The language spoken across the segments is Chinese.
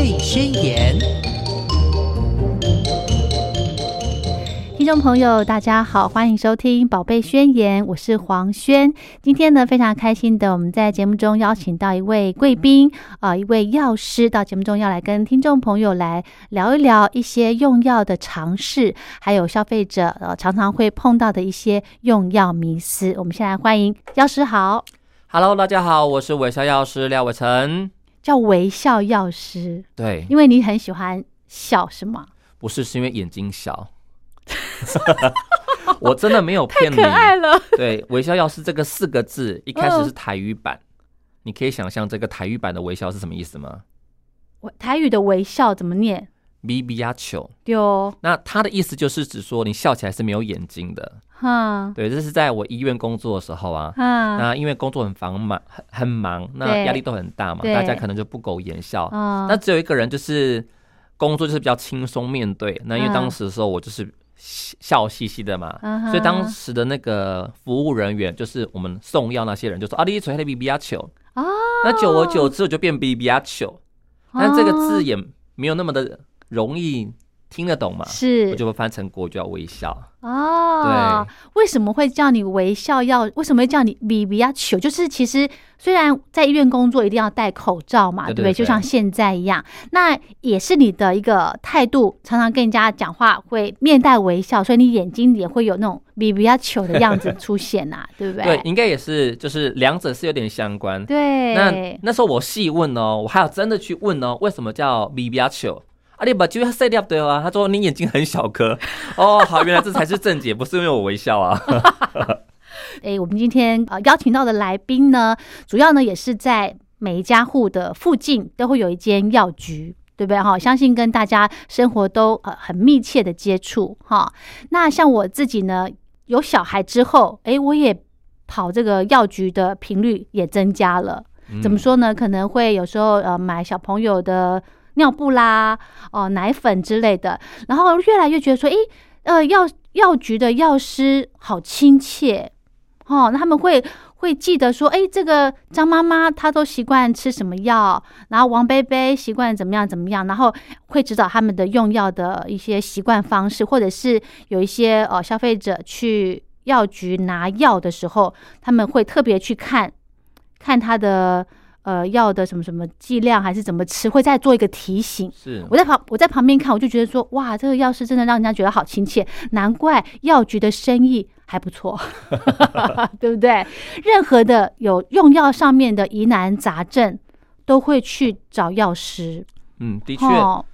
贝宣言》。听众朋友，大家好，欢迎收听《宝贝宣言》，我是黄轩。今天呢，非常开心的，我们在节目中邀请到一位贵宾，啊、一位药师到节目中要来跟听众朋友来聊一聊一些用药的常识，还有消费者呃常常会碰到的一些用药迷思。我们先来欢迎药师好，Hello，大家好，我是微笑药师廖伟成。叫微笑药师，对，因为你很喜欢笑，是吗？不是是因为眼睛小，我真的没有骗你。可爱了，对，微笑药师这个四个字一开始嗯是台语版，你可以想象这个台语版的微笑是什么意思吗我台语的微笑怎么念？？B B 呀球，丢，那它的意思就是指说你笑起来是没有眼睛的。哈。对，这是在我医院工作的时候啊。哈，那因为工作很繁忙，很很忙，那对压力都很大嘛，大家可能就不苟言笑。啊那只有一个人就是工作就是比较轻松面对，那因为嗯。当时的时候我就是笑笑嘻嘻的嘛，嗯所以当时的那个服务人员就是我们送药那些人就说啊，你嘴黑比比亚球，啊，那久而久之我就变比比亚球，但这个字也没有那么的容易听得懂嘛，是我就会翻成国语叫微笑。哦，为什么会叫你微笑要？为什么会叫你比比亚球？就是其实虽然在医院工作一定要戴口罩嘛，对不对？对对对就像现在一样，那也是你的一个态度，常常跟人家讲话会面带微笑，所以你眼睛也会有那种比比亚球的样子出现呐、对不对？对，应该也是，就是两者是有点相关。对那那时候我细问哦，我还有真的去问哦，为什么叫比比亚球？啊，你把就要塞掉对啊？他说你眼睛很小颗哦，好，原来这才是正解，不是因为我微笑啊。哎，我们今天呃邀请到的来宾呢，主要呢也是在每一家户的附近都会有一间药局。对不对哈？相信跟大家生活都呃很密切的接触哈。那像我自己呢，有小孩之后，哎，我也跑这个药局的频率也增加了。怎么说呢？可能会有时候呃买小朋友的尿布啦、哦、奶粉之类的，然后越来越觉得说，诶，呃药药局的药师好亲切。哦，那他们会会记得说，诶，这个张妈妈她都习惯吃什么药，然后王贝贝习惯怎么样怎么样，然后会指导他们的用药的一些习惯方式，或者是有一些呃消费者去药局拿药的时候，他们会特别去看看他的呃药的什么什么剂量，还是怎么吃，会再做一个提醒。是我在旁我在旁边看，我就觉得说，哇，这个药师真的让人家觉得好亲切，难怪药局的生意还不错，对不对？任何的有用药上面的疑难杂症，都会去找药师。嗯，的确，哦，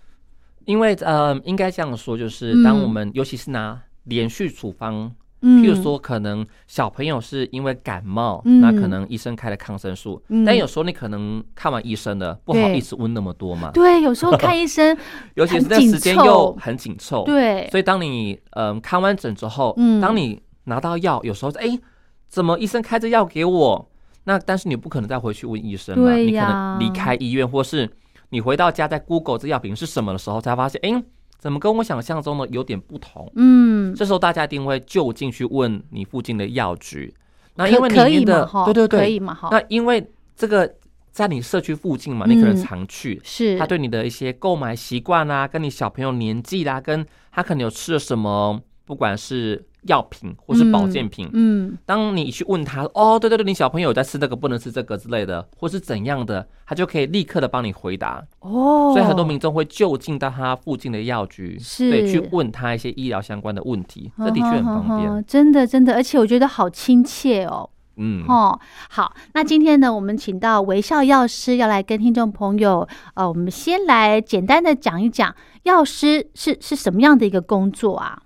因为呃，应该这样说，就是嗯当我们尤其是拿连续处方，嗯。譬如说可能小朋友是因为感冒，嗯。那可能医生开了抗生素，嗯。但有时候你可能看完医生了，不好意思问那么多嘛，对，有时候看医生 尤其是那时间又很紧凑，对，所以当你嗯、看完诊之后，嗯。当你拿到药，有时候哎，怎么医生开这药给我？那但是你不可能再回去问医生嘛，你可能离开医院，或是你回到家在 Google 这药品是什么的时候，才发现哎，怎么跟我想象中的有点不同？嗯，这时候大家一定会就近去问你附近的药局。那因为里可以面的对对对，可以嘛哈，那因为这个在你社区附近嘛，你可能嗯。常去，是。他对你的一些购买习惯啊，跟你小朋友年纪啦、跟他可能有吃了什么，不管是药品或是保健品，嗯当你去问他，哦，对对对，你小朋友在吃这个，不能吃这个之类的，或是怎样的，他就可以立刻的帮你回答。哦，所以很多民众会就近到他附近的药局，是对，去问他一些医疗相关的问题，这的确很方便。真的真的，而且我觉得好亲切哦。嗯，哦，好，那今天呢，我们请到微笑药师要来跟听众朋友，呃，我们先来简单的讲一讲药师是是什么样的一个工作啊？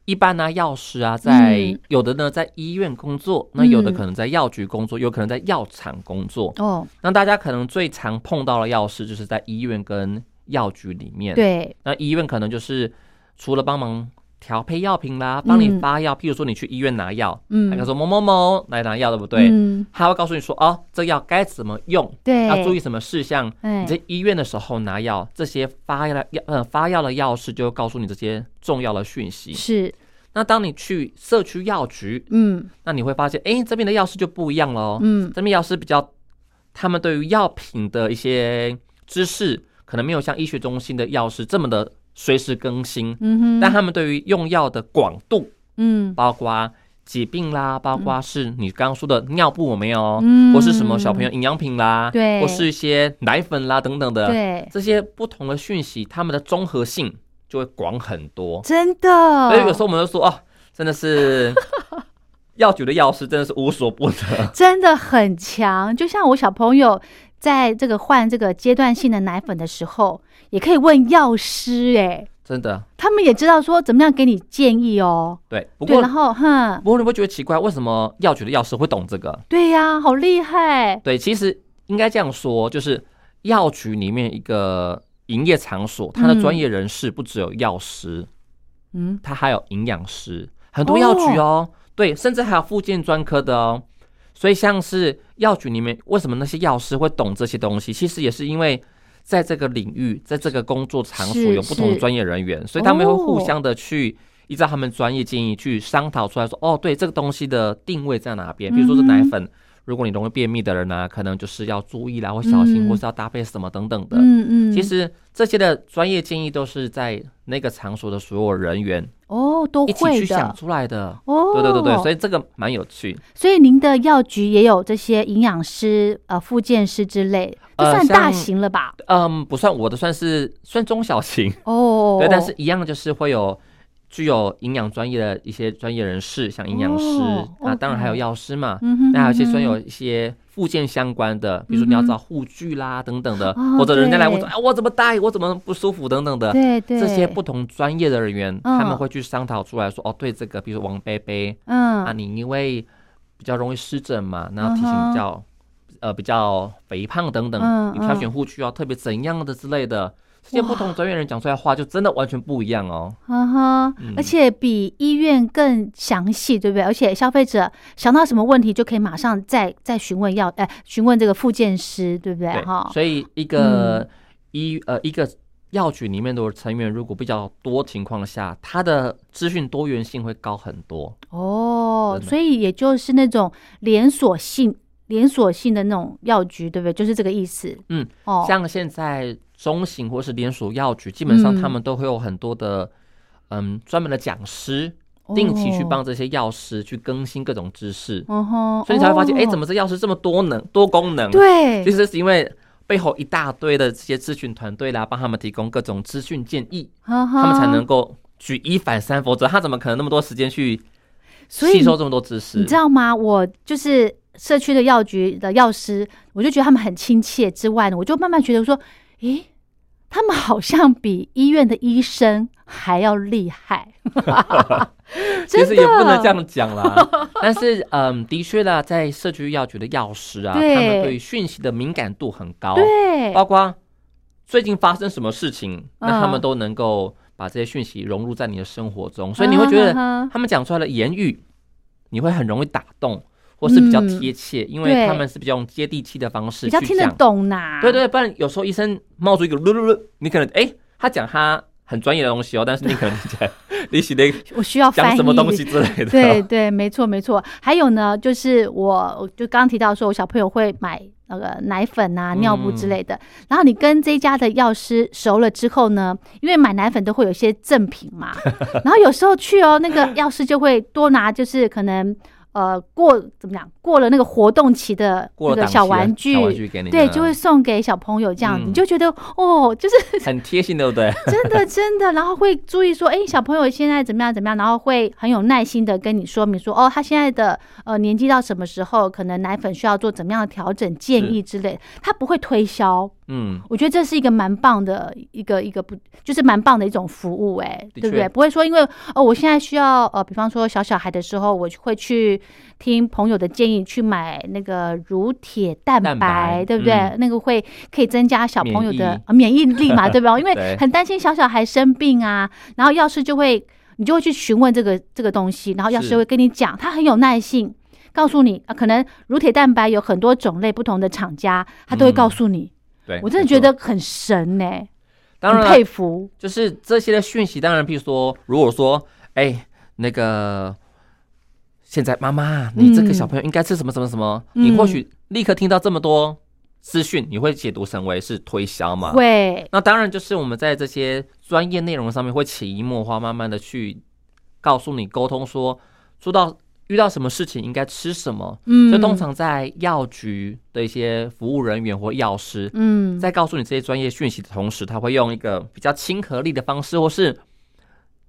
好。一般呢，药师啊，在、嗯有的呢在医院工作，那有的嗯可能在药局工作，有可能在药厂工作。哦，那大家可能最常碰到的药师，就是在医院跟药局里面。，对，那医院可能就是除了帮忙调配药品啦，帮你嗯发药，譬如说你去医院拿药，嗯他说某某某来拿药，对不对？嗯，他会告诉你说，哦，这药该怎么用，对，要注意什么事项。哎你在医院的时候拿药，这些发药的药呃发药的药师就会告诉你这些重要的讯息。是，那当你去社区药局，嗯那你会发现，哎，这边的药师就不一样喽。嗯，这边药师比较，他们对于药品的一些知识可能没有像医学中心的药师这么的随时更新，嗯哼，但他们对于用药的广度，嗯。包括疾病啦，包括是你刚刚说的尿布有没有，嗯。或是什么小朋友营养品啦，对。或是一些奶粉啦等等的，对，这些不同的讯息，他们的综合性就会广很多。真的，所以有时候我们就说，哦，真的是 药局的药师真的是无所不能。真的很强。就像我小朋友在这个换这个阶段性的奶粉的时候，也可以问药师、哎，真的，他们也知道说怎么样给你建议哦。对。不，过然后哼，不过你会觉得奇怪，为什么药局的药师会懂这个？对呀、好厉害。对，其实应该这样说，就是药局里面一个营业场所，它的专业人士不只有药师，嗯，它还有营养师，很多药局哦，对，甚至还有附件专科的哦。所以像是药局里面，为什么那些药师会懂这些东西？其实也是因为在这个领域，在这个工作场所有不同的专业人员，所以他们会互哦相的去依照他们专业建议去商讨出来说，哦，对，这个东西的定位在哪边？比如说是奶粉，如果你容易便秘的人呢、可能就是要注意啦，或小心，嗯或是要搭配什么等等的。嗯嗯，其实这些的专业建议都是在那个场所的所有人员哦都一起会去想出来的。哦，对对对对，所以以这个蛮有趣。所以您的药局也有这些营养师、呃，复健师之类，这呃算大型了吧？嗯，不算我的，算是算中小型。哦，对，但是一样就是会有具有营养专业的一些专业人士，像营养师哦啊，当然还有药师嘛。那还有一些专有一些附件相关的，比如说你要找护具啦等等的，哦或者人家来问说，对哎，我怎么戴，我怎么不舒服？等等的。对对。这些不同专业的人员，他们嗯。会去商讨出来说，哦，对这个，比如说王贝贝啊，嗯你因为比较容易湿疹嘛，然后体型比较呃比较肥胖等等，嗯你挑嗯。选护具要特别怎样的之类的，这些不同专业人讲出来的话，就真的完全不一样哦。哈哈，嗯而且比医院更详细，对不对？而且消费者想到什么问题就可以马上再再询问药，哎，询问这个复健师，对不对？哈，，所以一个医呃一个药局里面的成员如果比较多情况下，它的资讯多元性会高很多。哦，所以也就是那种连锁性、连锁性的那种药局，对不对？就是这个意思。嗯，哦，像现在中型或是连锁药局，基本上嗯他们都会有很多的嗯专门的讲师，定期去哦，帮这些药师去更新各种知识，嗯哼，所以你才会发现，哎、怎么么这药师这么多能多功能？，对其？实是因为背后一大堆的这些咨询团队啦，帮他们提供各种资讯建议，他他们才能够举一反三，否则他怎么可能那么多时间去吸收这么多知识？你知道吗？我就是社区的药局的药师，我就觉得他们很亲切之外呢，我就慢慢觉得说，诶，他们好像比医院的医生还要厉害。其实也不能这样讲啦，但是嗯，的确啦，在社区药局的药师啊，他对们对讯息的敏感度很高，对，包括最近发生什么事情，那他们嗯都能够把这些讯息融入在你的生活中，所以你会觉得他们讲出来的言语，你会很容易打动，或是比较嗯贴切，因为他们是比较用接地气的方式比较听得。懂呐。对对，不然有时候医生冒出一个噜噜噜，你可能哎，他讲他很专业的东西哦，但是你可能听 你写的我需要讲什么东西之类的。对对，没错没错。还有呢，就是我我就刚刚提到说，我小朋友会买那个奶粉啊、尿布之嗯类的。然后你跟这一家的药师熟了之后呢，因为买奶粉都会有一些赠品嘛，然后有时候去哦，那个药师就会多拿，就是可能呃过怎么讲，过了那个活动期的那个小玩具。小玩具给你，对，就会送给小朋友这样你就觉得哦，就是很贴心，对不对？真的真的，然后会注意说，哎，小朋友现在怎么样怎么样，然后会很有耐心的跟你说明说，哦，他现在的呃年纪到什么时候，可能奶粉需要做怎么样的调整建议之类，他不会推销。嗯，我觉得这是一个蛮棒的一个一个不，就是蛮棒的一种服务、哎，对不对？不会说因为哦，我现在需要呃，比方说小小孩的时候，我会去听朋友的建议去买那个乳铁蛋白，蛋白对不对？嗯那个会可以增加小朋友免疫的呃免疫力嘛，对吧？因为 很担心小小孩生病啊，然后药师就会你就会去询问这个这个东西，然后药师会跟你讲，他很有耐性。告诉你啊，可能乳铁蛋白有很多种类不同的厂家，他都会嗯告诉你。对，我真的，觉得很神呢、很当然佩服。就是这些的讯息，当然，譬如说，如果说，哎、那个现在妈妈，你这个嗯小朋友应该吃什么什么什么，嗯你或许立刻听到这么多资讯，你会解读成为是推销嘛？会，那当然就是我们在这些专业内容上面会潜移默化，慢慢的去告诉你沟通说，说到遇到什么事情应该吃什么。嗯就通常在药局的一些服务人员或药师，嗯，在告诉你这些专业讯息的同时，他会用一个比较亲和力的方式，或是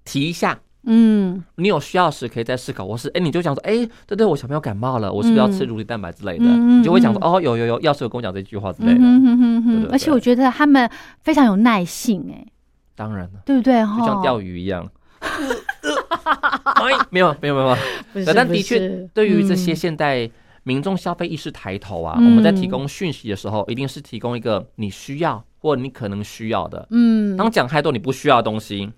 提一下。嗯你有需要时可以再思考，或是哎、你就讲说，哎、对对，我小朋友感冒了，我是不是要吃嗯乳蛋白之类的？你就会讲说，嗯哦，有有有，药师有跟我讲这句话之类的。嗯哼哼哼哼，对对而且我觉得他们非常有耐性，哎，当然了，对不对？就，像钓鱼一样。哎，没有没有没有。但的确对于这些嗯。现代民众消费意识抬头啊，嗯。我们在提供讯息的时候，一定是提供一个你需要或你可能需要的。嗯，当讲太多你不需要的东西，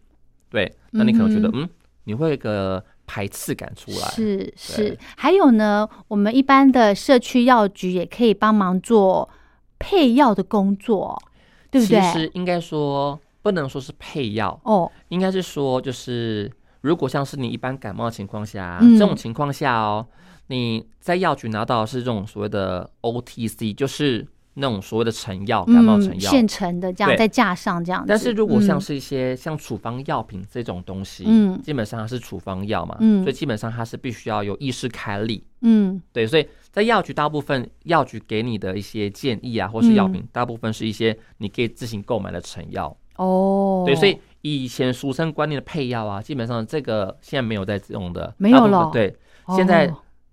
对，那你可能觉得嗯嗯，你会有一个排斥感出来。是是，还有呢，我们一般的社区药局也可以帮忙做配药的工作，对不对？其实应该说不能说是配药，哦，应该是说就是如果像是你一般感冒的情况下，嗯这种情况下哦，你在药局拿到的是这种所谓的 OTC，就是那种所谓的成药，感冒成嗯，药。现成的这样对在架上这样子。但是如果像嗯是一些像处方药品这种东西，嗯基本上它是处方药嘛，嗯所以基本上它是必须要有医师开立。嗯对，所以在药局大部分药局给你的一些建议啊，或是药品，嗯大部分是一些你可以自行购买的成药。哦，对，所以以前俗称观念的配药啊，基本上这个现在没有在用的，没有了。对，哦现在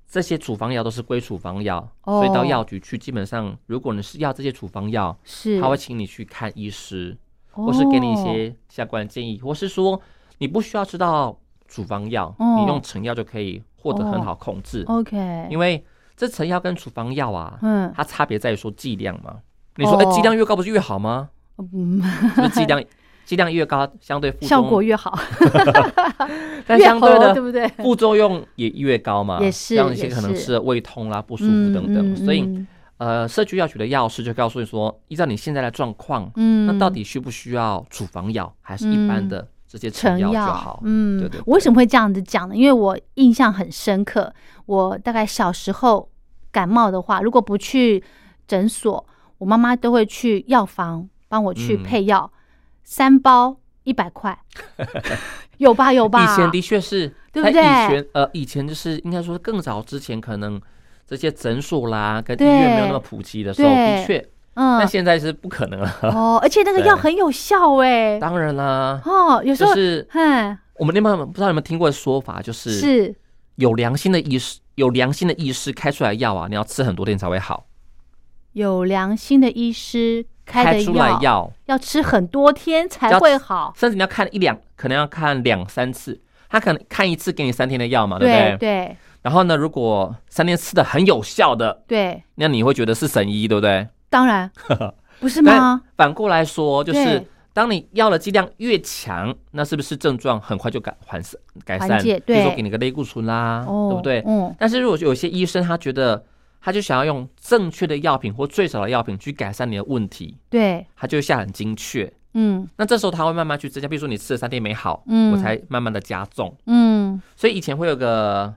这些处方药都是归处方药，所以到哦药局去，基本上如果你是要这些处方药，是。他会请你去看医师，或是给你一些相关的建议，或是说你不需要吃到处方药，哦。你用成药就可以获得很好控制，哦。OK，因为这成药跟处方药啊，嗯。它差别在于说剂量嘛。你说，哎、哦剂量越高不是越好吗？嗯，剂量剂量越高，相对副效果越好，但越相对的对不对？副作用也越高嘛，也是让一些可能吃了胃痛啦、不舒服嗯等等。嗯所以，嗯呃，社区药局的药师就告诉你说，依照你现在的状况，嗯。那到底需不需要处方药，还是一般的这些成成药药就好？嗯，对对对。我为什么会这样子讲呢？因为我印象很深刻，我大概小时候感冒的话，如果不去诊所，我妈妈都会去药房帮我去嗯。配药，三包一百块，有吧有吧？以前的确是，对不对以前呃，以前就是应该说更早之前，可能这些诊所啦跟医院没有那么普及的时候，的确，嗯。但现在是不可能了。哦，而且那个 药很有效哎，当然啦，哦，有时候就是哼。我们那边不知道有没有听过的说法，就是。是有良心的医师，有良心的医师开出来药啊，你要吃很多天才会好。有良心的医师开的出来药药，要吃很多天才会好，甚至你要看一两，可能要看两三次。他可能看一次给你三天的药嘛，对不对对？然后呢，如果三天吃的很有效的，对，那你会觉得是神医，对不对？当然 不是吗？反过来说，就是当你药的剂量越强，那是不是症状很快就改缓改善？比如说给你个类固醇啦，哦，对不对？嗯，但是如果有些医生他觉得，他就想要用正确的药品或最少的药品去改善你的问题，对，他就会下很精确。嗯那这时候他会慢慢去增加，比如说你吃了三天没好，嗯我才慢慢的加重。嗯，所以以前会有个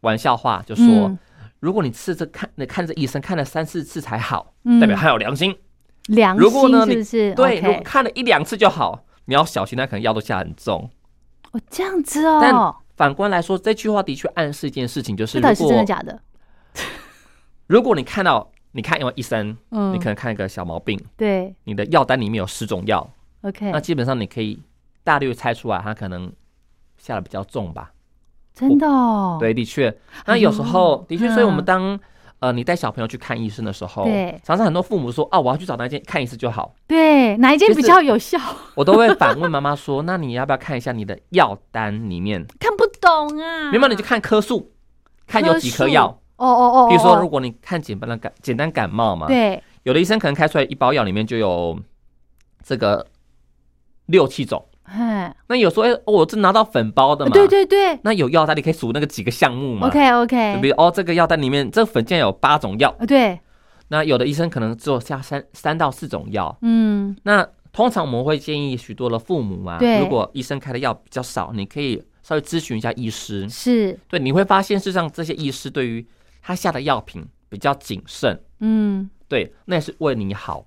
玩笑话，就说、嗯如果你吃这看你看这医生看了三四次才好，嗯代表他有良心。良如果呢心是不是？对，如果看了一两次就好，你要小心，他可能药都下很重。哦，这样子哦但哦，反观来说，这句话的确暗示一件事情，就是如果是真的果假的？如果你看到你看一位医生，嗯，你可能看一个小毛病，对你的药单里面有十种药，，OK，那基本上你可以大略猜出来，他可能下的比较重吧。真的哦，对，的确。那有时候的确，所以我们嗯当呃你带小朋友去看医生的时候，对常常很多父母说啊，我要去找那间看一次就好。对，哪一间比较有效？我都会反问妈妈说，那你要不要看一下你的药单里面？看不懂啊，明白你就看颗数，看有几颗药。哦哦哦，比如说，如果果你看简单的感简单感冒嘛，对。有的医生可能开出来一包药里面就有这个六七种。哎，那有时候，哎、哦我这拿到粉包的嘛，对对对。那有药单你可以数那个几个项目嘛。OK OK，比如哦，这个药单里面这个粉竟然有八种药，对，那有的医生可能只有下三三到四种药。嗯，那通常我们会建议许多的父母啊，对。如果医生开的药比较少，你可以稍微咨询一下医师。是，对，你会发现事实上这些医师对于他下的药品比较谨慎，嗯，对，那也是为你好。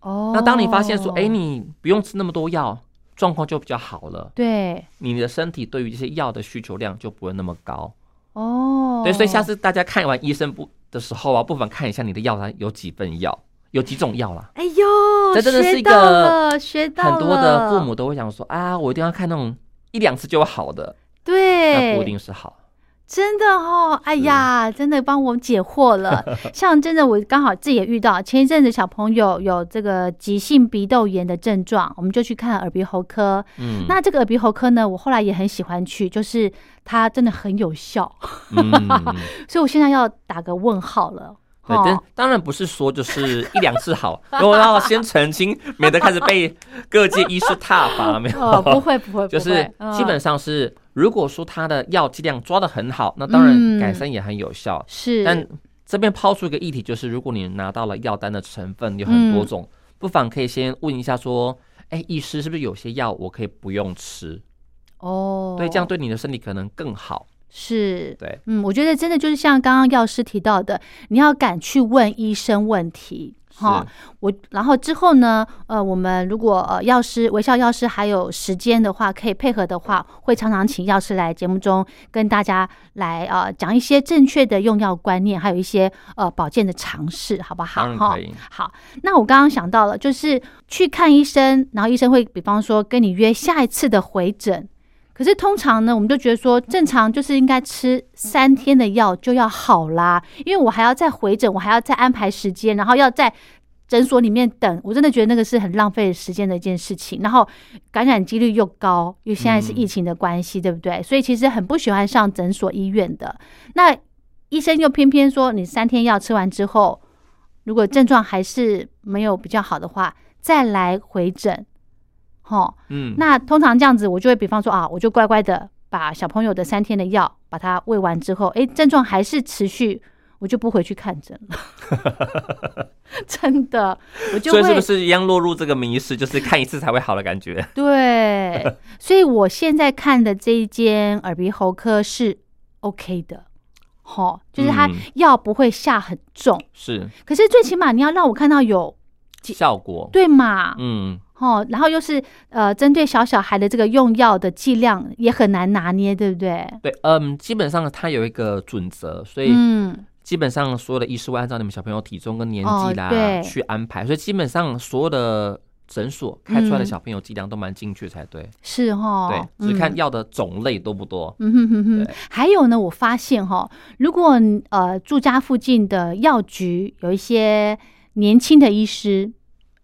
哦，那当你发现说，哎，你不用吃那么多药，状况就比较好了，对，你的身体对于这些药的需求量就不会那么高。哦，对，所以下次大家看完医生不的时候啊，不妨看一下你的药单有几份药，有几种药啦。哎呦，这真的是一个了学到很多的父母都会想说啊，我一定要看那种一两次就好的，对。那，不一定是好。真的哦，哎呀，真的帮我解惑了。像真的，我刚好自己也遇到，前一阵子小朋友有这个急性鼻窦炎的症状，我们就去看耳鼻喉科。嗯，那这个耳鼻喉科呢，我后来也很喜欢去，就是它真的很有效，嗯，所以我现在要打个问号了。对，但当然不是说就是一两次好，我要先澄清，免得开始被各界医师挞伐，没有？哦，不会不会，就是基本上是，如果说他的药剂量抓的很好，那当然嗯改善也很有效。是，但这边抛出一个议题，就是如果你拿到了药单的成分有很多种，不妨可以先问一下说，哎，医师是不是有些药我可以不用吃？哦，对，这样对你的身体可能更好。是。对，嗯，我觉得真的就是像刚刚药师提到的，你要敢去问医生问题。哈，我然后之后呢，呃，我们如果呃药师微笑药师还有时间的话，可以配合的话，会常常请药师来节目中跟大家来呃讲一些正确的用药观念，还有一些呃保健的常识，好不好？哈。好，那我刚刚想到了，就是去看医生，然后医生会比方说跟你约下一次的回诊。可是通常呢，我们就觉得说，正常就是应该吃三天的药就要好啦，因为我还要再回诊，我还要再安排时间，然后要在诊所里面等，我真的觉得那个是很浪费时间的一件事情。然后感染几率又高，因为现在是疫情的关系，对不对？所以其实很不喜欢上诊所医院的。那医生又偏偏说，你三天药吃完之后，如果症状还是没有比较好的话，再来回诊。吼，嗯，那通常这样子，我就会比方说啊，我就乖乖的把小朋友的三天的药把它喂完之后，诶，症状还是持续，我就不回去看诊了。真的，我就会所以是不是一样落入这个迷失，就是看一次才会好的感觉？对，所以我现在看的这一间耳鼻喉科是 OK 的，吼，就是它嗯。药不会下很重，是。可是最起码你要让我看到有效果。对嘛，嗯，哦，然后又是呃，针对小小孩的这个用药的剂量也很难拿捏，对不对？对，嗯，基本上它有一个准则，所以嗯，基本上所有的医师会按照你们小朋友体重跟年哦纪啦、对去安排，所以基本上所有的诊所开出来的嗯小朋友剂量都蛮精确才对。是哈，对，只看嗯药的种类多不多。嗯哼哼哼，还有呢，我发现哈，如果呃住家附近的药局有一些年轻的医师，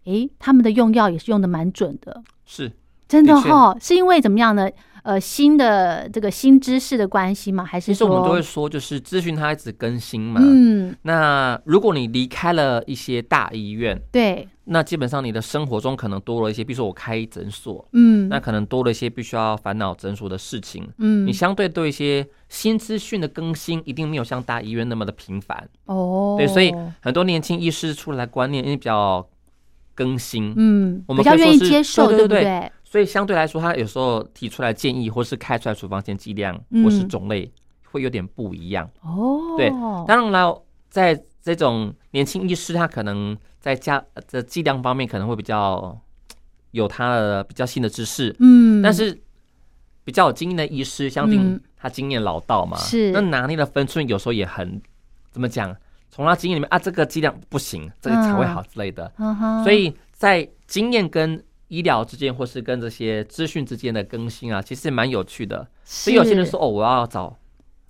诶，他们的用药也是用的蛮准的，是，真的哈，是因为怎么样呢？呃，新的这个新知识的关系吗？还是说，其实我们都会说，就是资讯它一直更新嘛。嗯，那如果你离开了一些大医院，对，那基本上你的生活中可能多了一些，比如说我开诊所，嗯，那可能多了一些必须要烦恼诊所的事情。嗯你，相对对一些新资讯的更新，一定没有像大医院那么的频繁。哦，对，所以很多年轻医师出来的观念因为比较更新，嗯，我们比较愿意接受，对不对。对？所以相对来说，他有时候提出来建议，或是开出来处方前剂量，嗯。或是种类，会有点不一样。哦，对当然了，在这种年轻医师，他可能在加的剂量方面可能会比较有他的比较新的知识，嗯，但是比较有经验的医师，相信嗯。他经验老道嘛，是。那拿捏的分寸有时候也很怎么讲？从他经验里面啊，这个剂量不行，这个才会好之类的。所以在经验跟医疗之间，或是跟这些资讯之间的更新啊，其实蛮有趣的。所以有些人说哦，我要找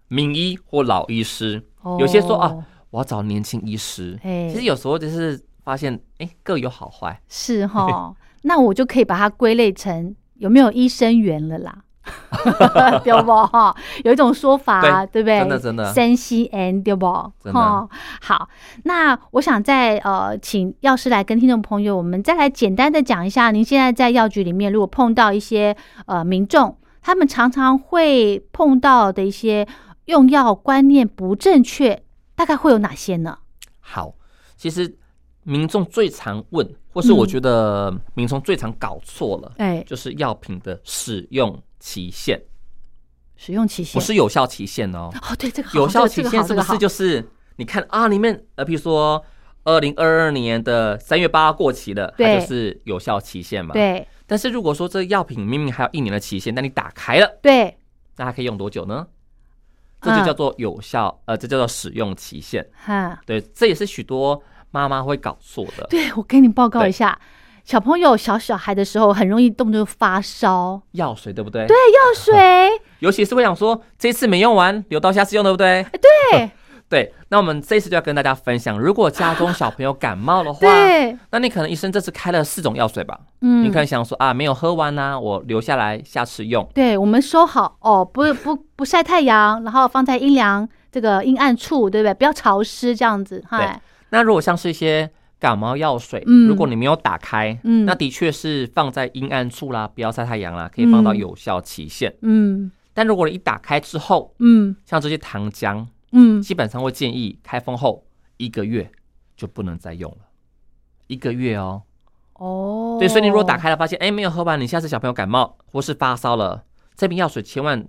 名医或老医师，哦，有些说啊我要找年轻医师。哎，其实有时候就是发现，哎，各有好坏。是哈，那我就可以把它归类成有没有医生缘了啦。对不哈？有一种说法，对不对？真的真的山西 N 对不？真的哈好，那我想再呃，请药师来跟听众朋友，我们再来简单的讲一下，您现在在药局里面，如果碰到一些呃民众，他们常常会碰到的一些用药观念不正确，大概会有哪些呢？好，其实民众最常问，或是我嗯觉得民众最常搞错了，哎，就是药品的使用期限，使用期限不是有效期限哦。哦，对这个好有效期限是不是就是你看啊，里面呃，比如说二零二二年的三月八号过期了，它就是有效期限嘛。。对但是如果说这个药品明明还有一年的期限，但你打开了，对，那它可以用多久呢？这就嗯叫做有效，呃，这叫做使用期限。哈，对，这也是许多妈妈会搞错的。对我跟你报告一下，小朋友小小孩的时候很容易动不动就发烧，药水对不对？对，药水，尤其是会想说这次没用完，留到下次用，对不对？对 对。那我们这次就要跟大家分享，如果家中小朋友感冒的话，对，那你可能医生这次开了四种药水吧？嗯你可能想说啊，没有喝完呐、我留下来下次用。对，我们收好哦，不不不晒太阳，然后放在阴凉这个阴暗处，对不对？不要潮湿这样子，哈，那如果像是一些感冒药水，嗯。如果你没有打开，嗯。那的确是放在阴暗处啦，不要晒太阳啦，可以放到嗯有效期限。嗯。但如果你一打开之后，嗯。像这些糖浆，嗯，基本上会建议开封后一个月就不能再用了，一个月哦。哦，对，所以你如果打开了发现，哎，没有喝完，你下次小朋友感冒或是发烧了，这瓶药水千万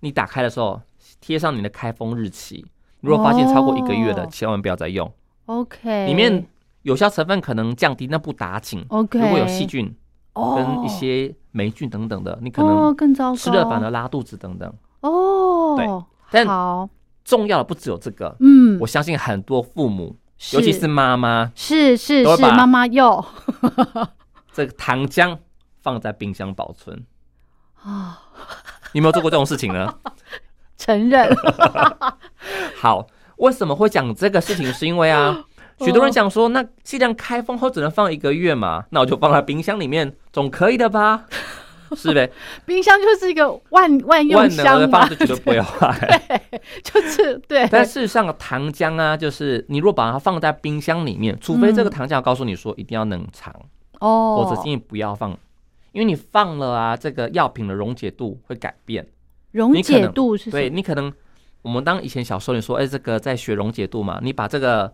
你打开的时候贴上你的开封日期。如果发现超过一个月的，哦。千万不要再用。，OK，里面有效成分可能降低，那不打紧。OK，如果有细菌哦。跟一些霉菌等等的，你可哦能更糟糕，吃了反而拉肚子等等。哦，但好，重要的不只有这个，嗯，我相信很多父母，尤其是妈妈，是是是，妈妈又。这个糖浆放在冰箱保存。啊，你有没有做过这种事情呢？承认，好，为什么会讲这个事情？是因为啊，许多人想说，那既然开封后只能放一个月嘛，那我就放在冰箱里面，总可以的吧？是呗？冰箱就是一个万万用万能箱嘛的放，着 绝对不会坏。就是对，但事实上，糖浆啊，就是你如果把它放在冰箱里面，除非这个糖浆告诉你说一定要冷藏，哦，否则建议不要放，因为你放了啊，这个药品的溶解度会改变。溶解度是什么？你可能，我们当以前小时候你说，哎、这个在学溶解度嘛，你把这个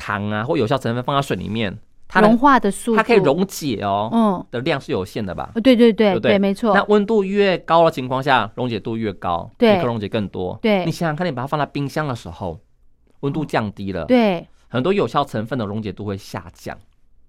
糖啊或有效成分放到水里面，它融化的速度，它可以，溶解哦，嗯，的量是有限的吧？哦对对对对对？没错。那，温度越高的情况下，溶解度越高，对。你可以溶解更多。对。你想想看，你把它放在冰箱的时候，温度降低了，对，很多有效成分的溶解度会下降，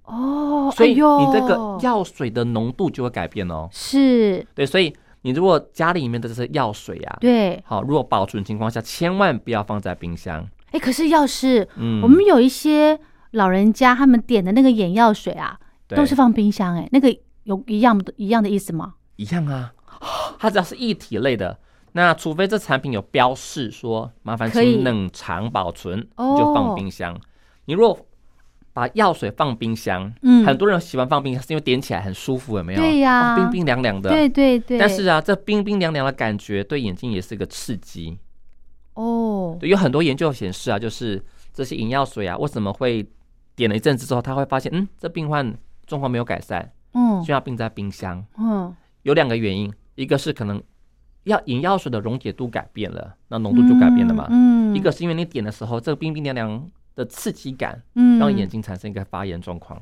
哦，所以你这个药水的浓度就会改变哦。是，对，所以你如果家里面的这些药水啊，对，好，如果保存情况下，千万不要放在冰箱。哎，可是要是嗯，我们有一些老人家他们点的那个眼药水啊，都是放冰箱，哎，那个有一样的一样的意思吗？一样啊，它只要是一体类的，那除非这产品有标示说麻烦请冷藏保存，就放冰箱。你如果把药水放冰箱，嗯很多人喜欢放冰箱，是因为点起来很舒服，有没有？对呀哦冰冰凉凉的。对对对，但是啊，这冰冰凉凉的感觉对眼睛也是个刺激。哦，对，有很多研究显示啊，就是这些饮药水啊，为什么会点了一阵子之后，他会发现，嗯，这病患状况没有改善，嗯就要冰在冰箱。嗯，有两个原因，一个是可能药饮药水的溶解度改变了，那浓度就改变了嘛。嗯，一个是因为你点的时候，这个冰冰凉凉的刺激感，嗯让眼睛产生一个发炎状况。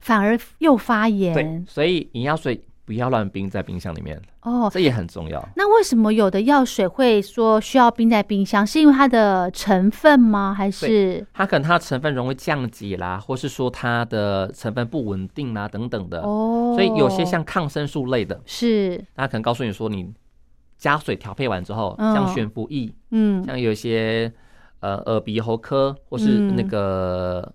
反而又发炎对，所以眼药水不要乱冰在冰箱里面，哦。这也很重要。那为什么有的药水会说需要冰在冰箱？是因为它的成分吗？还是它可能它的成分容易降解啦，或是说它的成分不稳定啦等等的。哦？所以有些像抗生素类的，是它可能告诉你说，你加水调配完之后，嗯像悬浮液，嗯像有一些呃耳鼻喉科或是嗯那个、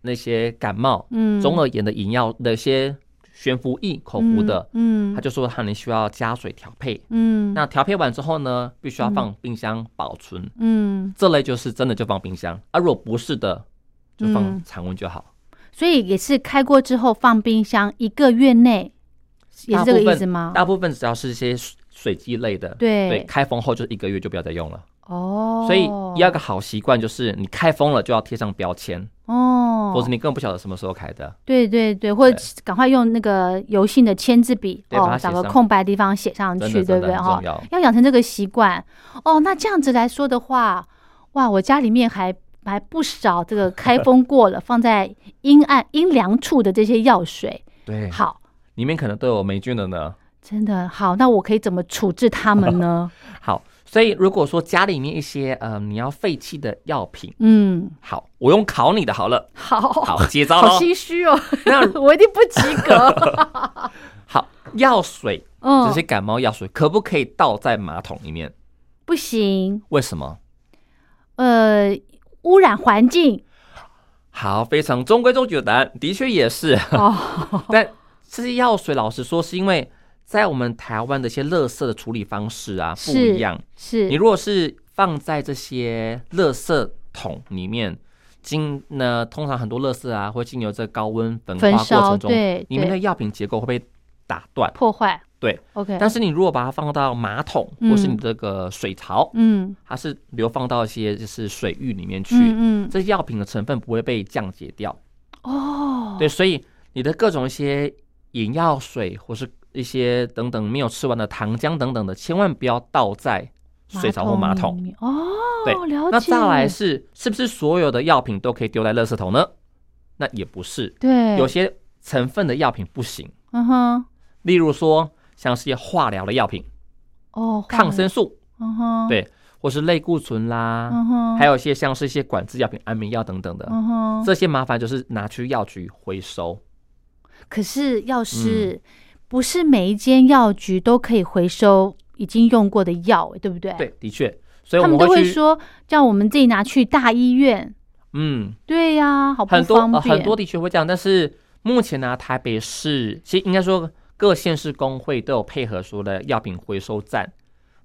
那些感冒、嗯中耳炎的饮药的一些悬浮液口服的，嗯他就说他你需要加水调配。嗯那调配完之后呢，必须要放冰箱保存。嗯，这类就是真的就放冰箱，啊，如果不是的，就放嗯常温就好。所以也是开过之后放冰箱一个月内，也是这个意思吗？大部分只要是一些水水剂类的，对对，开封后就一个月就不要再用了。哦，所以第二个好习惯就是你开封了就要贴上标签，哦，否则你根本不晓得什么时候开的。对对对，或者赶快用那个油性的签字笔哦，找个空白地方写上去，对不对哈很重要？要养成这个习惯哦。那这样子来说的话，哇，我家里面还还不少这个开封过了，放在阴暗阴凉处的这些药水。对，好，里面可能都有霉菌的呢。真的好，那我可以怎么处置它们呢？好，所以如果说家里面一些呃你要废弃的药品，嗯，好，我用考你的好了，好，好接招喽。好心虚哦，那 我一定不及格。好，药水嗯这，些感冒药水可不可以倒在马桶里面？不行，为什么？呃，污染环境好，非常中规中矩的答案，的确也是。哦，但这些药水，老实说，是因为在我们台湾的一些垃圾的处理方式啊不一样。是。你如果是放在这些垃圾桶里面，经呢，通常很多垃圾啊会经由这高温焚化过，程中，对对，里面的药品结构会被打断。破坏，对，OK，但是你如果把它放到马桶嗯。或是你这个水槽，嗯。它是流放到一些就是水域里面去，嗯嗯，这些药品的成分不会被降解掉。哦，对，所以你的各种一些饮药水或是一些等等没有吃完的糖浆等等的，千万不要倒在水槽或马桶。哦，对了解。那再来是是不是所有的药品都可以丢在垃圾桶呢？那也不是，对，有些成分的药品不行，嗯哼，例如说像是一些化疗的药品，哦，抗生素，嗯哼，对或是类固醇啦，嗯哼，还有一些像是一些管制药品、安眠药等等的，嗯哼，这些麻烦就是拿去药局回收。可是要是嗯不是每一间药局都可以回收已经用过的药，对不对？，对，的确，所以我他们都会说叫我们自己拿去大医院。嗯，对呀，好不很多、方便。呃很多的确会这样，但是目前呢、台北市其实应该说各县市工会都有配合说的药品回收站，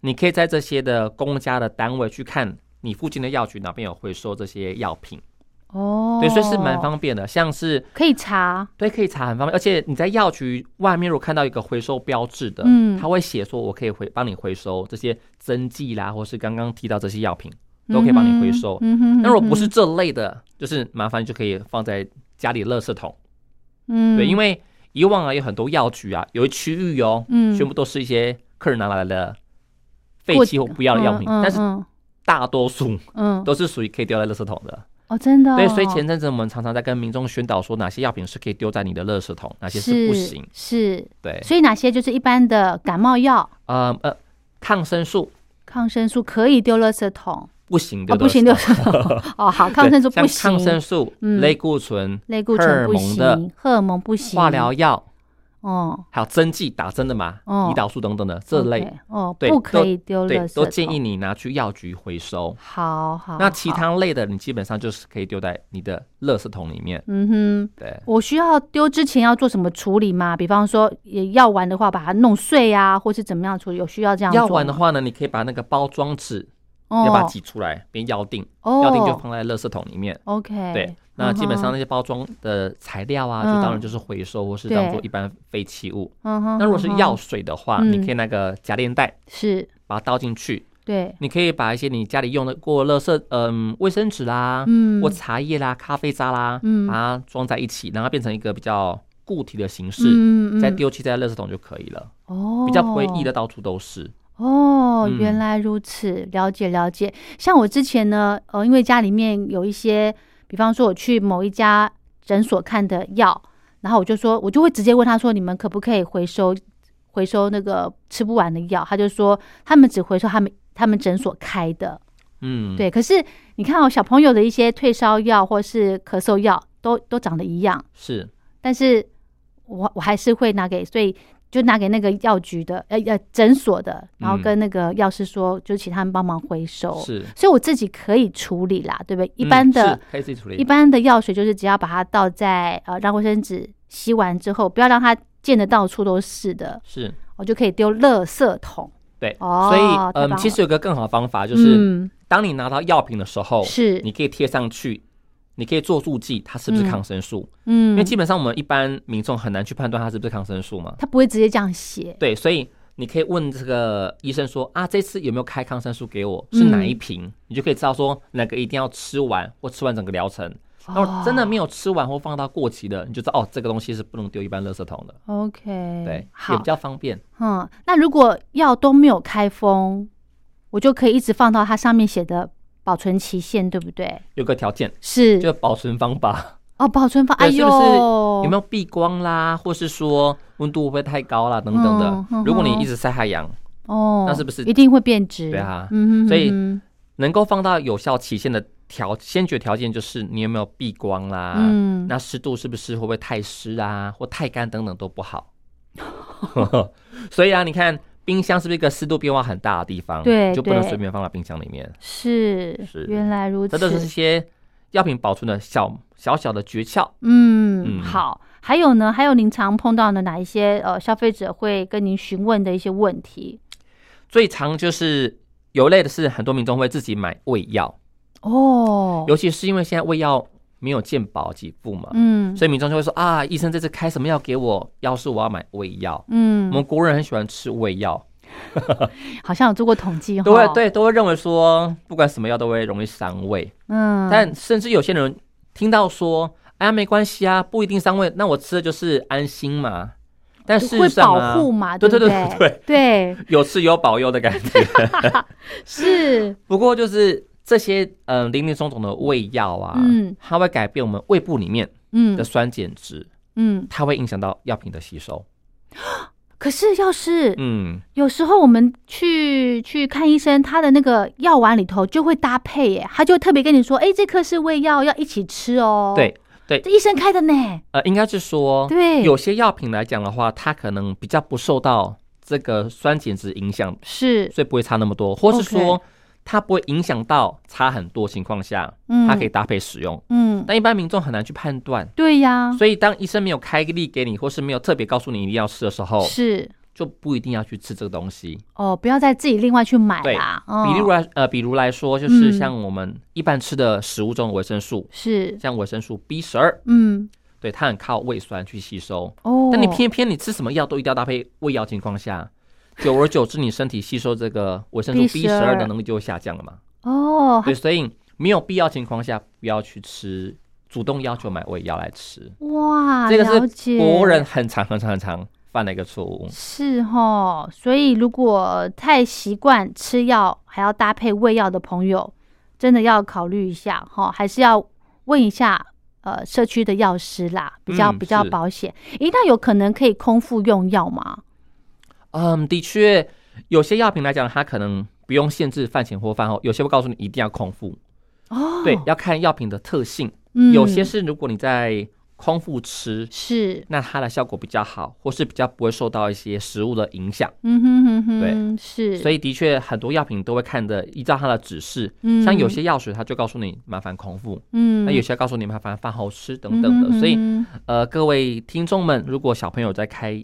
你可以在这些的公家的单位去看你附近的药局哪边有回收这些药品，哦，对，所以是蛮方便的。像是可以查，对，可以查很方便，而且你在药局外面如果看到一个回收标志的，嗯他会写说我可以回帮你回收这些针剂啦，或是刚刚提到这些药品，都可以帮你回收。嗯哼，那如果不是嗯这类的，就是麻烦就可以放在家里垃圾桶。嗯，对，因为为以往啊有很多药局啊，有一区域哦，嗯全部都是一些客人拿来的废弃或不要的药品，但是嗯大多数嗯都是属于可以丢在垃圾桶的。哦，真的哦，对，所以前阵子我们常常在跟民众宣导说，哪些药品是可以丢在你的垃圾桶，哪些是不行。是，对，所以哪些就是一般的感冒药、呃呃，抗生素。抗生素可以丢垃圾桶，不行的哦，不行丢垃圾桶。垃圾桶，哦，好，抗生素对不行。抗生，素、嗯。类固醇、类固荷尔醇不蒙的行，荷尔蒙不行，化疗药，哦，还有针剂打针的嘛，哦胰岛素等等的这类 OK，哦，对不可以丢垃圾，都建议桶你拿去药局回收。好好，那其好，他类的，你基本上就是可以丢在你的垃圾桶里面。嗯哼。对，我需要丢之前要做什么处理吗？比方说，也药丸的话，把它弄碎啊，或是怎么样处理？有需要这样做药？丸的话呢，你可以把那个包装纸哦，要把它挤出来，变药锭，哦，药定就放在垃圾桶里面。OK，对，那基本上那些包装的材料啊，嗯。就当然就是回收或是当做一般废弃物。嗯哼，那如果是药水的话，嗯。你可以那个夹链袋是，把它倒进去，对，你可以把一些你家里用的过的垃圾，嗯，卫生纸啦，嗯。或茶叶啦、咖啡渣啦，嗯。把它装在一起，让它变成一个比较固体的形式，嗯再丢弃在垃圾桶就可以了，哦，比较不会溢的到处都是。哦，嗯原来如此，了解了解。像我之前呢，呃，因为家里面有一些，比方说我去某一家诊所看的药，然后我就说，我就会直接问他说，你们可不可以回收回收那个吃不完的药？他就说他们只回收他们他们诊所开的。嗯，，对，可是你看哦，小朋友的一些退烧药或是咳嗽药都都长得一样，是，但是我我还是会拿给，所以就拿给那个药局的呃呃诊所的，然后嗯跟那个药师说，就请他们帮忙回收。是。所以我自己可以处理啦，对不对？一嗯般的、是可以自己处理一。般的药水就是只要把它倒在呃让卫生纸吸完之后，不要让它溅的到处都是的，是，我就可以丢垃圾桶。对，哦所以嗯，其实有个更好的方法，就是嗯，当你拿到药品的时候，是你可以贴上去，你可以做注记，它是不是抗生素？嗯，因为基本上我们一般民众很难去判断它是不是抗生素嘛。他不会直接这样写。对，所以你可以问这个医生说啊，这次有没有开抗生素给我？是哪一嗯瓶？你就可以知道说哪个一定要吃完或吃完整个疗程。然哦后真的没有吃完或放到过期的，你就知道哦，这个东西是不能丢一般垃圾桶的。OK，对，也比，较方便。嗯，那如果药都没有开封，我就可以一直放到它上面写的保存期限，对不对？有个条件，是就保存方法，哦，保存方，哎呦，是不是有没有避光啦，或是说温度会不会太高啦等等的。如果你一直晒太阳，哦，那是不是一定会变质？对啊嗯哼，所以嗯能够放到有效期限的条先决条件就是你有没有避光啦，嗯那湿度是不是会不会太湿啊，或太干等等都不好。所以啊，你看冰箱是不是一个湿度变化很大的地方？对就不能随便放到冰箱里面。是是原来如此，这都是一些药品保存的小小小的诀窍。嗯，嗯好。还有呢？还有您常碰到的哪一些呃消费者会跟您询问的一些问题？最常就是有一类的是很多民众会自己买胃药，哦，尤其是因为现在胃药没有健保给付嘛，嗯。所以民众就会说啊，医生这次开什么药给我？要是我要买胃药。嗯。我嗯，们国人很喜欢吃胃药，好像有做过统计哈，都会对都会认为说，不管什么药都会容易伤胃，嗯，但甚至有些人听到说，哎呀没关系啊，不一定伤胃，那我吃的就是安心嘛。但事会实上啊保护嘛，对对？对对。对，有吃有保佑的感觉。是，不过就是这些嗯、呃林林总总的胃药啊，嗯它会改变我们胃部里面嗯的酸碱值，嗯。它会影响到药品的吸收。可是要是嗯，有时候我们去去看医生，他的那个药丸里头就会搭配耶，他就特别跟你说，哎，这颗是胃药，要一起吃哦。对，对这医生开的呢。呃，应该是说，对，有些药品来讲的话，它可能比较不受到这个酸碱值影响，是，所以不会差那么多，或是 OK 说它不会影响到差很多情况下，嗯。它可以搭配使用。嗯，但一般民众很难去判断，对呀，所以当医生没有开例给你，或是没有特别告诉你一定要吃的时候，是。就不一定要去吃这个东西。哦，不要再自己另外去买对啦。哦。比如来呃，比如来说，就是嗯。像我们一般吃的食物中的维生素，是，像维生素 B 十二，嗯，对，它很靠胃酸去吸收。哦，但你偏偏你吃什么药都一定要搭配胃药情况下，久而久之，你身体吸收这个维生素 B 十 B12 二的能力就会下降了嘛。哦，对，所以没有必要情况下不要去吃，主动要求买胃药来吃，哇，这个是国人很常很常很常犯的一个错误。是哦，所以如果太习惯吃药还要搭配胃药的朋友，真的要考虑一下哈，还是要问一下呃社区的药师啦，比较、嗯比较保险。诶，那有可能可以空腹用药吗？嗯，的确，有些药品来讲，它可能不用限制饭前或饭后，有些会告诉你一定要空腹。哦，对，要看药品的特性，嗯。有些是如果你在空腹吃，是，那它的效果比较好，或是比较不会受到一些食物的影响。嗯哼哼。哼，是，所以的确，很多药品都会看的依照它的指示，嗯像。有些药水，它就告诉你麻烦空腹，嗯。那有些告诉你麻烦饭后吃等等的。所以，嗯呃，各位听众们，如果小朋友在开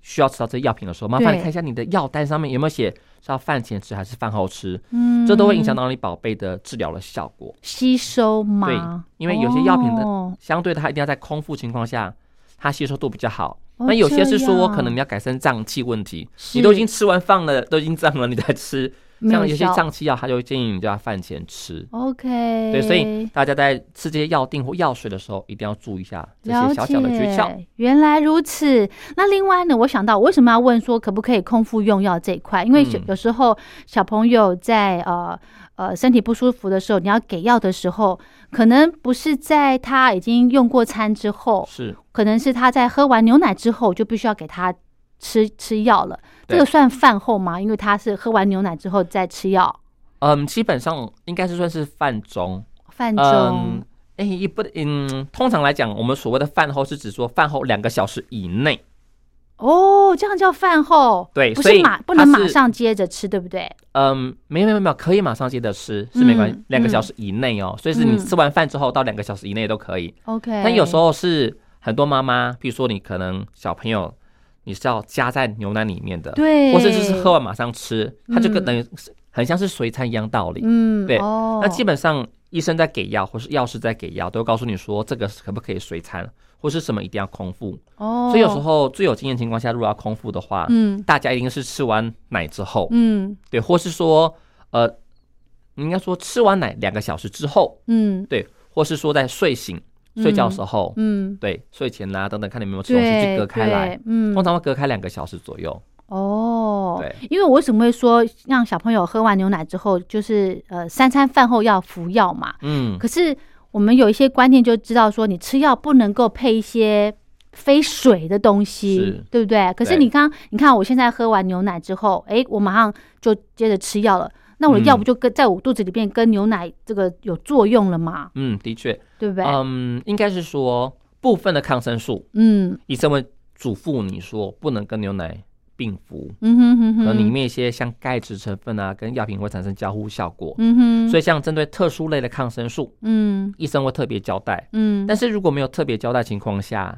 需要吃到这些药品的时候，麻烦你看一下你的药单上面有没有写是要饭前吃还是饭后吃，嗯这都会影响到你宝贝的治疗的效果。吸收吗？因为有些药品的哦相对的，它一定要在空腹情况下，它吸收度比较好。哦那有些是说，我可能你要改善胀气问题，你都已经吃完饭了，都已经胀了，你再吃，像有些效胀气药，他就建议你就要饭前吃。OK，对，所以大家在吃这些药定或药水的时候，一定要注意一下这些小小的诀窍。原来如此。那另外呢，我想到我为什么要问说可不可以空腹用药这一块？因为有时候小朋友在呃呃身体不舒服的时候，你要给药的时候，可能不是在他已经用过餐之后，是，可能是他在喝完牛奶之后就必须要给他吃吃药了。这个算饭后吗？因为他是喝完牛奶之后再吃药，嗯，基本上应该是算是饭中。饭中。嗯，哎、一不，嗯，通常来讲，我们所谓的饭后是指说饭后两个小时以内。哦，这样叫饭后，对不是马不能马上接着吃，对不对？嗯，没有没有没有，可以马上接着吃是没关系嗯，两、个小时以内哦，所以是你嗯吃完饭之后到两个小时以内都可以。OK，但有时候是很多妈妈，比如说你可能小朋友你是要加在牛奶里面的，，对，或者就是喝完马上吃，它就跟嗯。等于是很像是随餐一样道理。嗯，对哦，那基本上医生在给药，或是药师在给药，都会告诉你说这个可不可以随餐，或是什么一定要空腹。哦，所以有时候最有经验情况下，如果要空腹的话，嗯。大家一定是吃完奶之后，嗯。对，或是说呃，你应该说吃完奶两个小时之后，嗯。对，或是说在睡醒睡觉的时候，嗯，对，睡前啦、等等，看你有没有吃东西隔开来，嗯，通常会隔开两个小时左右。哦，对，因为我为什么会说让小朋友喝完牛奶之后，就是呃三餐饭后要服药嘛？嗯，可是我们有一些观念就知道说，你吃药不能够配一些非水的东西是，对不对？可是你刚你看，我现在喝完牛奶之后，哎，我马上就接着吃药了。那我的药嗯不就跟在我肚子里面跟牛奶这个有作用了吗？嗯，的确，对不对？嗯，应该是说部分的抗生素，嗯医生会嘱咐你说不能跟牛奶并服，嗯哼哼可能里，面一些像钙质成分啊，跟药品会产生交互效果。嗯哼，所以像针对特殊类的抗生素，嗯医生会特别交代。嗯，但是如果没有特别交代情况下，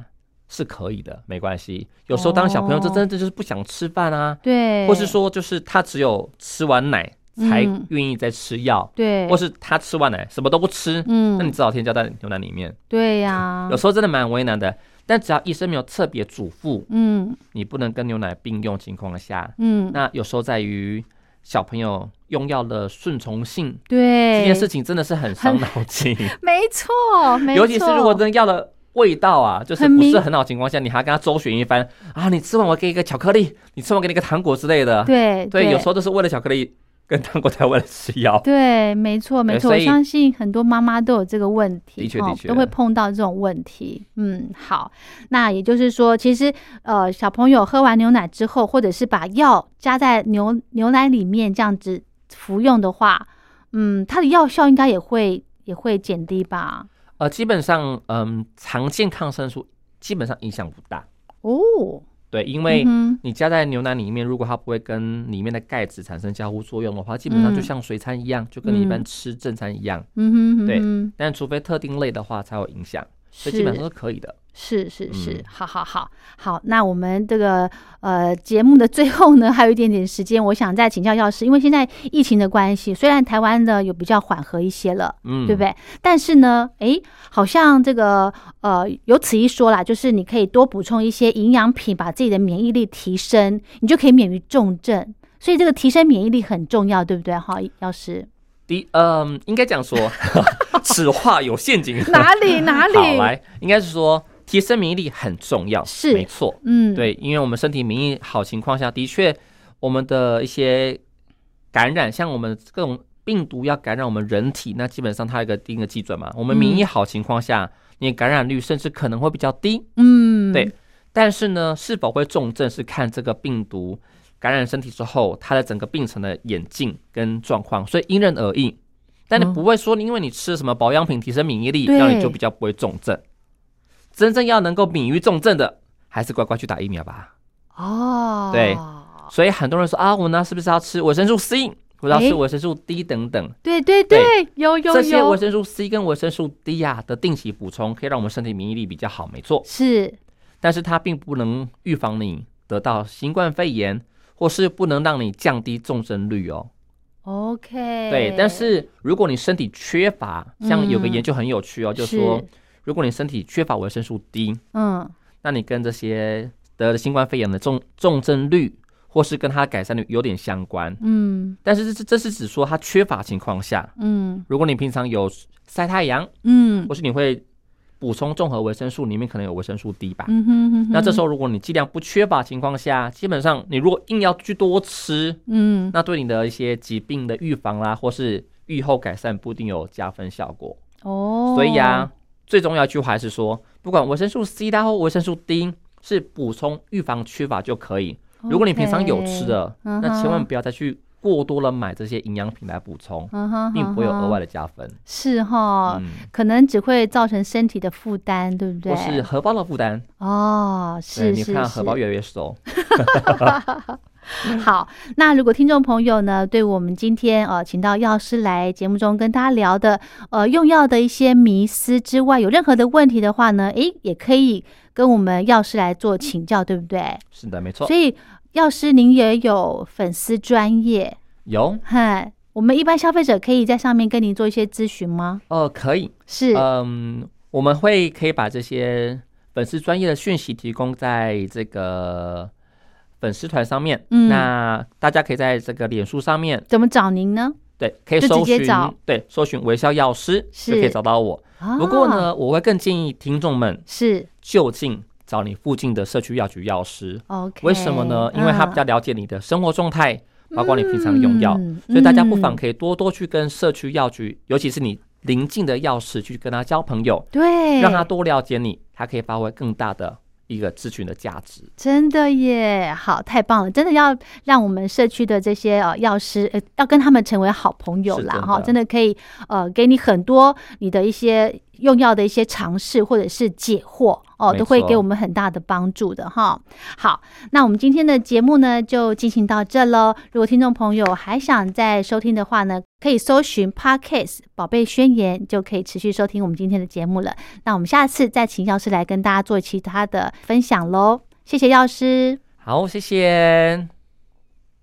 是可以的，没关系。有时候当小朋友这哦真的就是不想吃饭啊，对，或是说就是他只有吃完奶才嗯愿意再吃药，对，或是他吃完奶什么都不吃，嗯，那你只好添加在牛奶里面。对呀，有时候真的蛮为难的。但只要医生没有特别嘱咐，嗯。你不能跟牛奶并用情况下，嗯，那有时候在于小朋友用药的顺从性对。这件事情真的是很伤脑筋，没错，没错，尤其是如果真的药的味道啊，就是不是很好情况下，你还跟他周旋一番啊，你吃完我给一个巧克力，你吃完给你一个糖果之类的，对对，有时候都是为了巧克力跟糖果才为了吃药，对，没错，没错，我相信很多妈妈都有这个问题，哦的确的确都会碰到这种问题。嗯，好，那也就是说，其实呃，小朋友喝完牛奶之后，或者是把药加在牛牛奶里面这样子服用的话，嗯，它的药效应该也会也会减低吧？呃，基本上嗯，常见抗生素基本上影响不大，哦，对，因为。嗯你加在牛奶里面，如果它不会跟里面的钙质产生交互作用的话，基本上就嗯像随餐一样，就跟你一般嗯吃正餐一样。嗯哼，嗯对但除非特定类的话才有影响，所以是基本上是可以的。是是是，嗯好好好好。那我们这个呃节目的最后呢，还有一点点时间，我想再请教药师，因为现在疫情的关系，虽然台湾呢有比较缓和一些了，嗯，对不对？但是呢，诶，好像这个呃有此一说啦，就是你可以多补充一些营养品，把自己的免疫力提升，你就可以免于重症。所以这个提升免疫力很重要，对不对？哈，药师第嗯，应该讲说，此话有陷阱。哪里哪里？好，来，应该是说提升免疫力很重要，是没错。嗯，，对，因为我们身体免疫好情况下，的确我们的一些感染，像我们各种病毒要感染我们人体，那基本上它有一个定的基准嘛。我们免疫好情况下，你感染率甚至可能会比较低。嗯，对但是呢，是否会重症是看这个病毒感染身体之后，它的整个病程的演进跟状况，所以因人而异。但你嗯不会说，因为你吃什么保养品提升免疫力，对让你就比较不会重症。真正要能够免于重症的，还是乖乖去打疫苗吧。哦，对所以很多人说啊，我呢是不是要吃维生素 C，或者要吃维生素 D 等等？对对对，有有这些维，生素 C 跟维生素 D 啊的定期补充，可以让我们身体免疫力比较好，没错。是但是它并不能预防你得到新冠肺炎，或是不能让你降低重症率哦。OK，对，但是如果你身体缺乏，像有个嗯。研究很有趣哦，就是说如果你身体缺乏维生素 D，嗯。那你跟这些得了新冠肺炎的重重症率，或是跟它改善率有点相关。嗯。但是这是这是指说它缺乏情况下，嗯。如果你平常有晒太阳，嗯。或是你会补充综合维生素，里面可能有维生素 D 吧。嗯哼哼，那这时候候如果你剂量不缺乏情况下，基本上你如果硬要去多吃，嗯那对你的一些疾病的预防啦，或是愈后改善不一定有加分效果。哦，所以啊，最重要一句话还是说，不管维生素 C 啦或维生素 D，是补充预防缺乏就可以。如果你平常有吃的，那千万不要再去过多的买这些营养品来补充，并不会有额外的，加分。是哈，嗯，可能只会造成身体的负担，对不对？或是荷包的负担。哦，是，是是你看荷包。越来越瘦。好，那如果听众朋友呢，对我们今天呃请到药师来节目中跟大家聊的呃用药的一些迷思之外，有任何的问题的话呢，诶，也可以跟我们药师来做请教，对不对？是的，没错所。以药师您也有粉丝专业，有嗨，我们一般消费者可以在上面跟您做一些咨询吗？哦，可以。是，嗯，我们会可以把这些粉丝专业的讯息提供在这个粉丝团上面。嗯那大家可以在这个脸书上面，怎么找您呢？对，可以搜寻，对，搜寻微笑药师是就可以找到我。啊不过，呢，我会更建议听众们是就近找你附近的社区药局药师。OK，为什么呢？因为他比较了解你的生活状态，包括你平常用药，嗯所以大家不妨嗯可以多多去跟社区药局，尤其是你邻近的药师去跟他交朋友，对，让他多了解你，他可以发挥更大的一个咨询的价值。真的耶，好，太棒了！真的要让我们社区的这些呃药师，呃，要跟他们成为好朋友啦，哈，真的可以呃，给你很多你的一些。用药的一些尝试或者是解惑哦，都会给我们很大的帮助的哈。好，那我们今天的节目呢就进行到这喽。如果听众朋友还想再收听的话呢，可以搜寻 Podcast 宝贝宣言，就可以持续收听我们今天的节目了。那我们下次再请药师来跟大家做其他的分享喽。谢谢药师，好，谢谢。